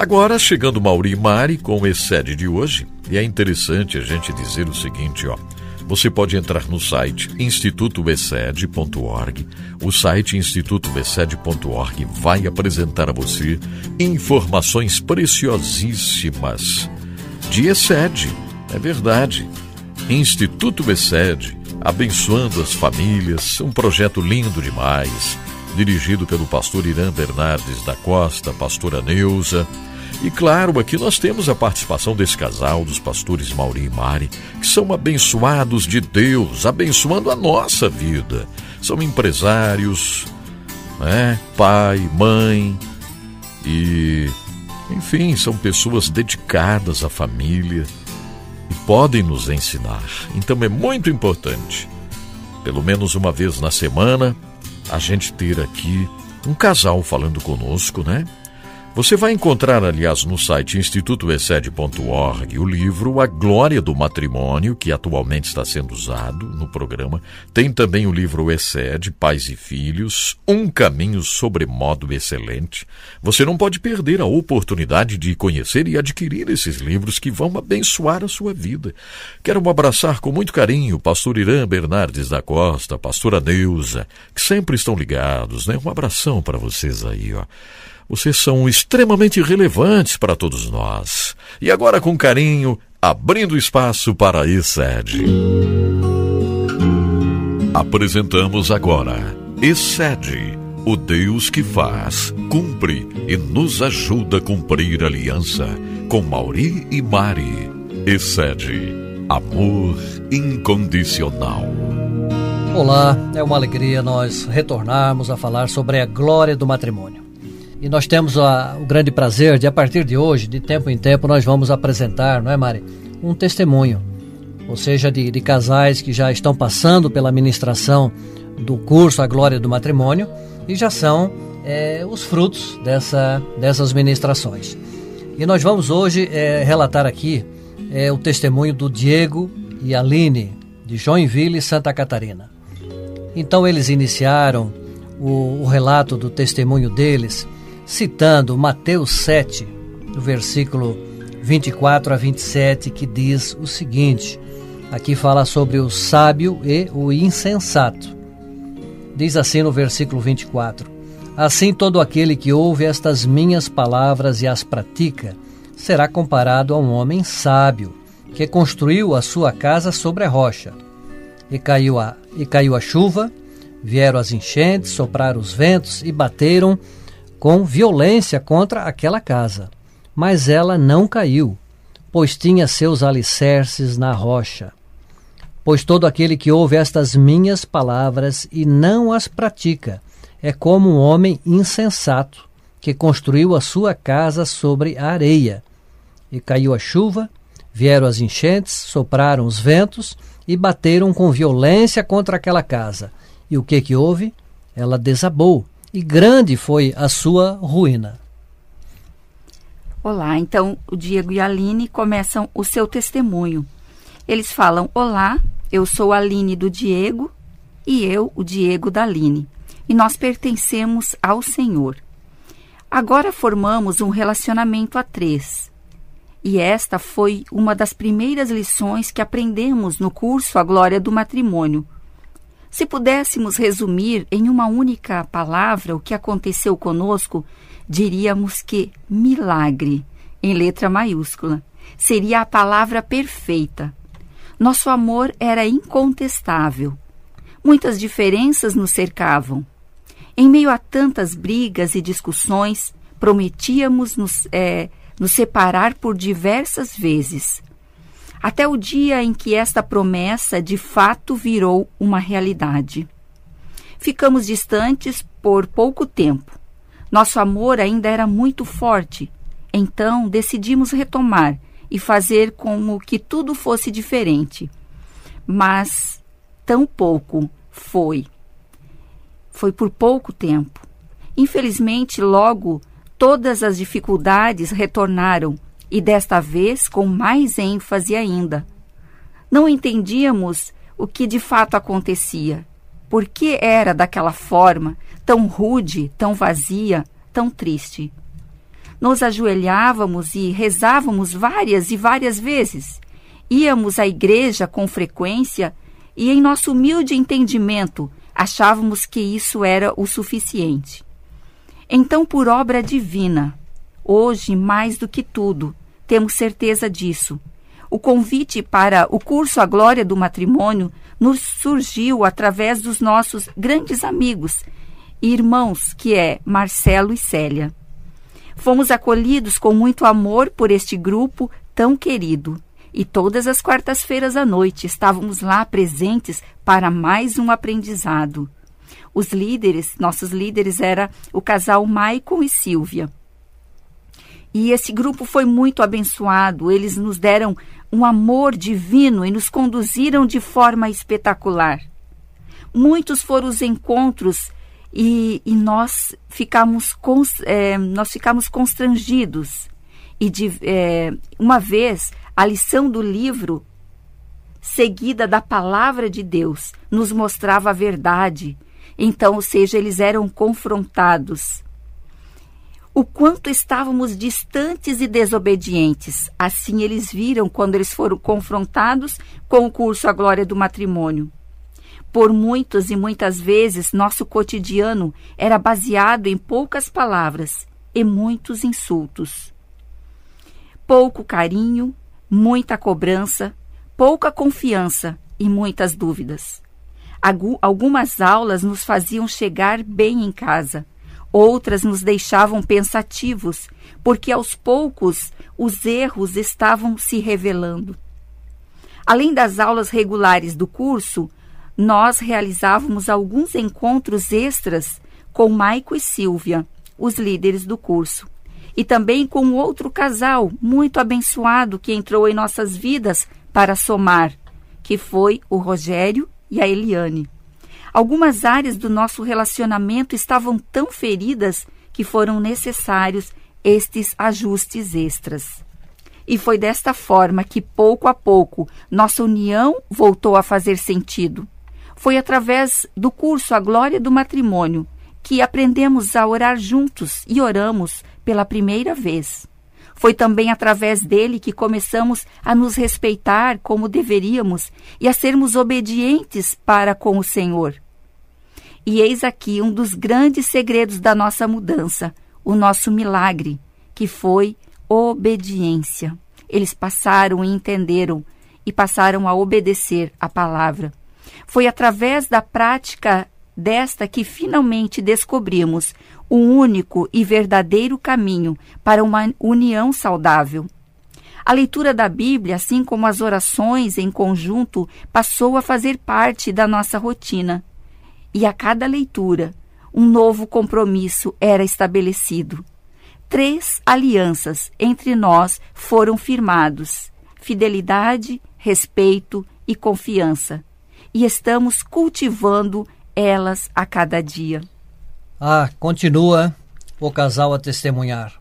Agora, chegando Mauri Mari com o Excede de hoje, e é interessante a gente dizer o seguinte, ó. Você pode entrar no site institutoexcede.org. O site institutoexcede.org vai apresentar a você informações preciosíssimas de Excede. É verdade. Instituto Excede, abençoando as famílias, um projeto lindo demais, dirigido pelo pastor Irã Bernardes da Costa, pastora Neuza, e claro, aqui nós temos a participação desse casal, dos pastores Mauri e Mari, que são abençoados de Deus, abençoando a nossa vida. São empresários, né? pai, mãe, e, enfim, são pessoas dedicadas à família e podem nos ensinar. Então é muito importante, pelo menos uma vez na semana, a gente ter aqui um casal falando conosco, né? Você vai encontrar, aliás, no site institutoexcede.org o livro A Glória do Matrimônio, que atualmente está sendo usado no programa. Tem também o livro Excede, Pais e Filhos, Um Caminho Sobremodo Excelente. Você não pode perder a oportunidade de conhecer e adquirir esses livros que vão abençoar a sua vida. Quero abraçar com muito carinho o pastor Irã Bernardes da Costa, a pastora Neuza, que sempre estão ligados, né? Um abração para vocês aí, ó. Vocês são extremamente relevantes para todos nós. E agora, com carinho, abrindo espaço para a Excede. Apresentamos agora Excede, o Deus que faz, cumpre e nos ajuda a cumprir a aliança com Mauri e Mari. Excede, amor incondicional. Olá, é uma alegria nós retornarmos a falar sobre a glória do matrimônio. E nós temos a, o grande prazer de, a partir de hoje, de tempo em tempo, nós vamos apresentar, não é, Mari? Um testemunho, ou seja, de, de casais que já estão passando pela ministração do curso A Glória do Matrimônio e já são é, os frutos dessa, dessas ministrações. E nós vamos hoje é, relatar aqui é, o testemunho do Diego e Aline, de Joinville, Santa Catarina. Então eles iniciaram o, o relato do testemunho deles citando Mateus 7, no versículo 24 a 27, que diz o seguinte: aqui fala sobre o sábio e o insensato. Diz assim no versículo 24: Assim todo aquele que ouve estas minhas palavras e as pratica será comparado a um homem sábio que construiu a sua casa sobre a rocha. E caiu a, e caiu a chuva, vieram as enchentes, sopraram os ventos e bateram com violência contra aquela casa. Mas ela não caiu, pois tinha seus alicerces na rocha. Pois todo aquele que ouve estas minhas palavras e não as pratica é como um homem insensato que construiu a sua casa sobre a areia. E caiu a chuva, vieram as enchentes, sopraram os ventos e bateram com violência contra aquela casa. E o que que houve? Ela desabou e grande foi a sua ruína. Olá, então o Diego e a Aline começam o seu testemunho. Eles falam: Olá, eu sou a Aline do Diego e eu, o Diego da Aline, e nós pertencemos ao Senhor. Agora formamos um relacionamento a três. E esta foi uma das primeiras lições que aprendemos no curso A Glória do Matrimônio, se pudéssemos resumir em uma única palavra o que aconteceu conosco, diríamos que milagre, em letra maiúscula. Seria a palavra perfeita. Nosso amor era incontestável. Muitas diferenças nos cercavam. Em meio a tantas brigas e discussões, prometíamos nos, é, nos separar por diversas vezes até o dia em que esta promessa de fato virou uma realidade. Ficamos distantes por pouco tempo. Nosso amor ainda era muito forte, então decidimos retomar e fazer como que tudo fosse diferente. Mas tão pouco foi. Foi por pouco tempo. Infelizmente, logo todas as dificuldades retornaram e desta vez com mais ênfase ainda. Não entendíamos o que de fato acontecia, por que era daquela forma, tão rude, tão vazia, tão triste. nos ajoelhávamos e rezávamos várias e várias vezes. Íamos à igreja com frequência e, em nosso humilde entendimento, achávamos que isso era o suficiente. Então, por obra divina, hoje, mais do que tudo, temos certeza disso. O convite para o curso A Glória do Matrimônio nos surgiu através dos nossos grandes amigos e irmãos, que é Marcelo e Célia. Fomos acolhidos com muito amor por este grupo tão querido. E todas as quartas-feiras à noite estávamos lá presentes para mais um aprendizado. Os líderes, nossos líderes, era o casal Maicon e Silvia. E esse grupo foi muito abençoado. Eles nos deram um amor divino e nos conduziram de forma espetacular. Muitos foram os encontros e, e nós ficamos é, nós ficamos constrangidos e de, é, uma vez a lição do livro seguida da palavra de Deus nos mostrava a verdade então ou seja eles eram confrontados o quanto estávamos distantes e desobedientes. Assim eles viram quando eles foram confrontados com o curso A Glória do Matrimônio. Por muitas e muitas vezes, nosso cotidiano era baseado em poucas palavras e muitos insultos. Pouco carinho, muita cobrança, pouca confiança e muitas dúvidas. Algumas aulas nos faziam chegar bem em casa, outras nos deixavam pensativos, porque aos poucos os erros estavam se revelando. Além das aulas regulares do curso, nós realizávamos alguns encontros extras com Maico e Silvia, os líderes do curso, e também com outro casal muito abençoado que entrou em nossas vidas para somar, que foi o Rogério e a Eliane. Algumas áreas do nosso relacionamento estavam tão feridas que foram necessários estes ajustes extras. E foi desta forma que, pouco a pouco, nossa união voltou a fazer sentido. Foi através do curso A Glória do Matrimônio que aprendemos a orar juntos e oramos pela primeira vez. Foi também através dele que começamos a nos respeitar como deveríamos e a sermos obedientes para com o Senhor. E eis aqui um dos grandes segredos da nossa mudança, o nosso milagre, que foi obediência. Eles passaram e entenderam e passaram a obedecer a palavra. Foi através da prática desta que finalmente descobrimos o único e verdadeiro caminho para uma união saudável. A leitura da Bíblia, assim como as orações em conjunto, passou a fazer parte da nossa rotina. E a cada leitura, um novo compromisso era estabelecido. Três alianças entre nós foram firmados: fidelidade, respeito e confiança e estamos cultivando elas a cada dia. Ah, continua o casal a testemunhar.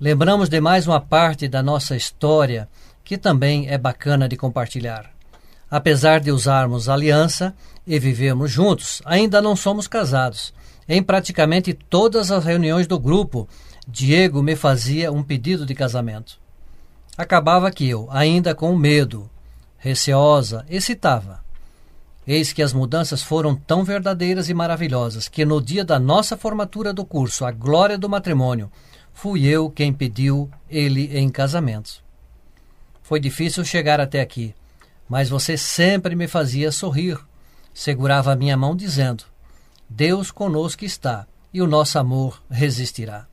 Lembramos de mais uma parte da nossa história que também é bacana de compartilhar. Apesar de usarmos aliança e vivermos juntos, ainda não somos casados. Em praticamente todas as reuniões do grupo, Diego me fazia um pedido de casamento. Acabava que eu, ainda com medo, receosa, excitava. Eis que as mudanças foram tão verdadeiras e maravilhosas que no dia da nossa formatura do curso A Glória do Matrimônio, fui eu quem pediu ele em casamento. Foi difícil chegar até aqui, mas você sempre me fazia sorrir, segurava a minha mão dizendo: Deus conosco está e o nosso amor resistirá.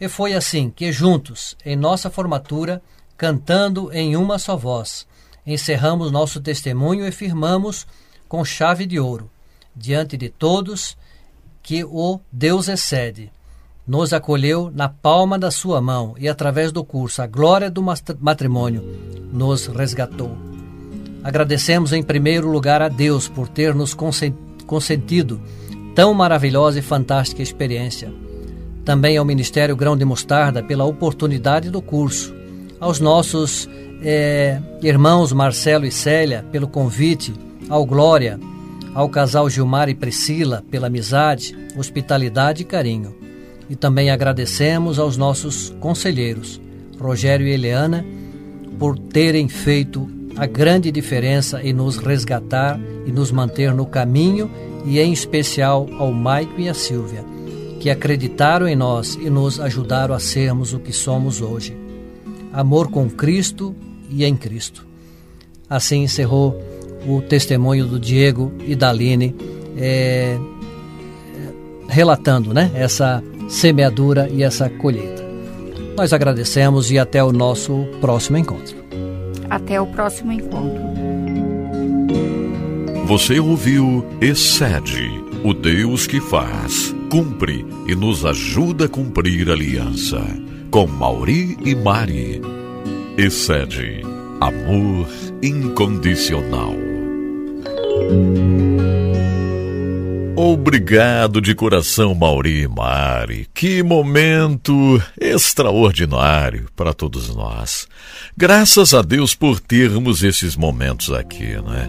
E foi assim que, juntos, em nossa formatura, cantando em uma só voz, encerramos nosso testemunho e firmamos com chave de ouro, diante de todos, que o Deus excede. Nos acolheu na palma da sua mão e, através do curso A Glória do Matrimônio, nos resgatou. Agradecemos em primeiro lugar a Deus por ter nos consentido tão maravilhosa e fantástica experiência. Também ao Ministério Grão de Mostarda pela oportunidade do curso, aos nossos é, irmãos Marcelo e Célia, pelo convite, ao Glória, ao casal Gilmar e Priscila, pela amizade, hospitalidade e carinho. E também agradecemos aos nossos conselheiros, Rogério e Eliana, por terem feito a grande diferença em nos resgatar e nos manter no caminho, e em especial ao Maico e à Silvia, que acreditaram em nós e nos ajudaram a sermos o que somos hoje. Amor com Cristo e em Cristo. Assim encerrou o testemunho do Diego e da Aline, é, relatando né, essa semeadura e essa colheita. Nós agradecemos e até o nosso próximo encontro. Até o próximo encontro. Você ouviu Excede, o Deus que faz, cumpre e nos ajuda a cumprir a aliança. Com Mauri e Mari. Excede, amor incondicional. Obrigado de coração, Mauri e Mari. Que momento extraordinário para todos nós. Graças a Deus por termos esses momentos aqui, né?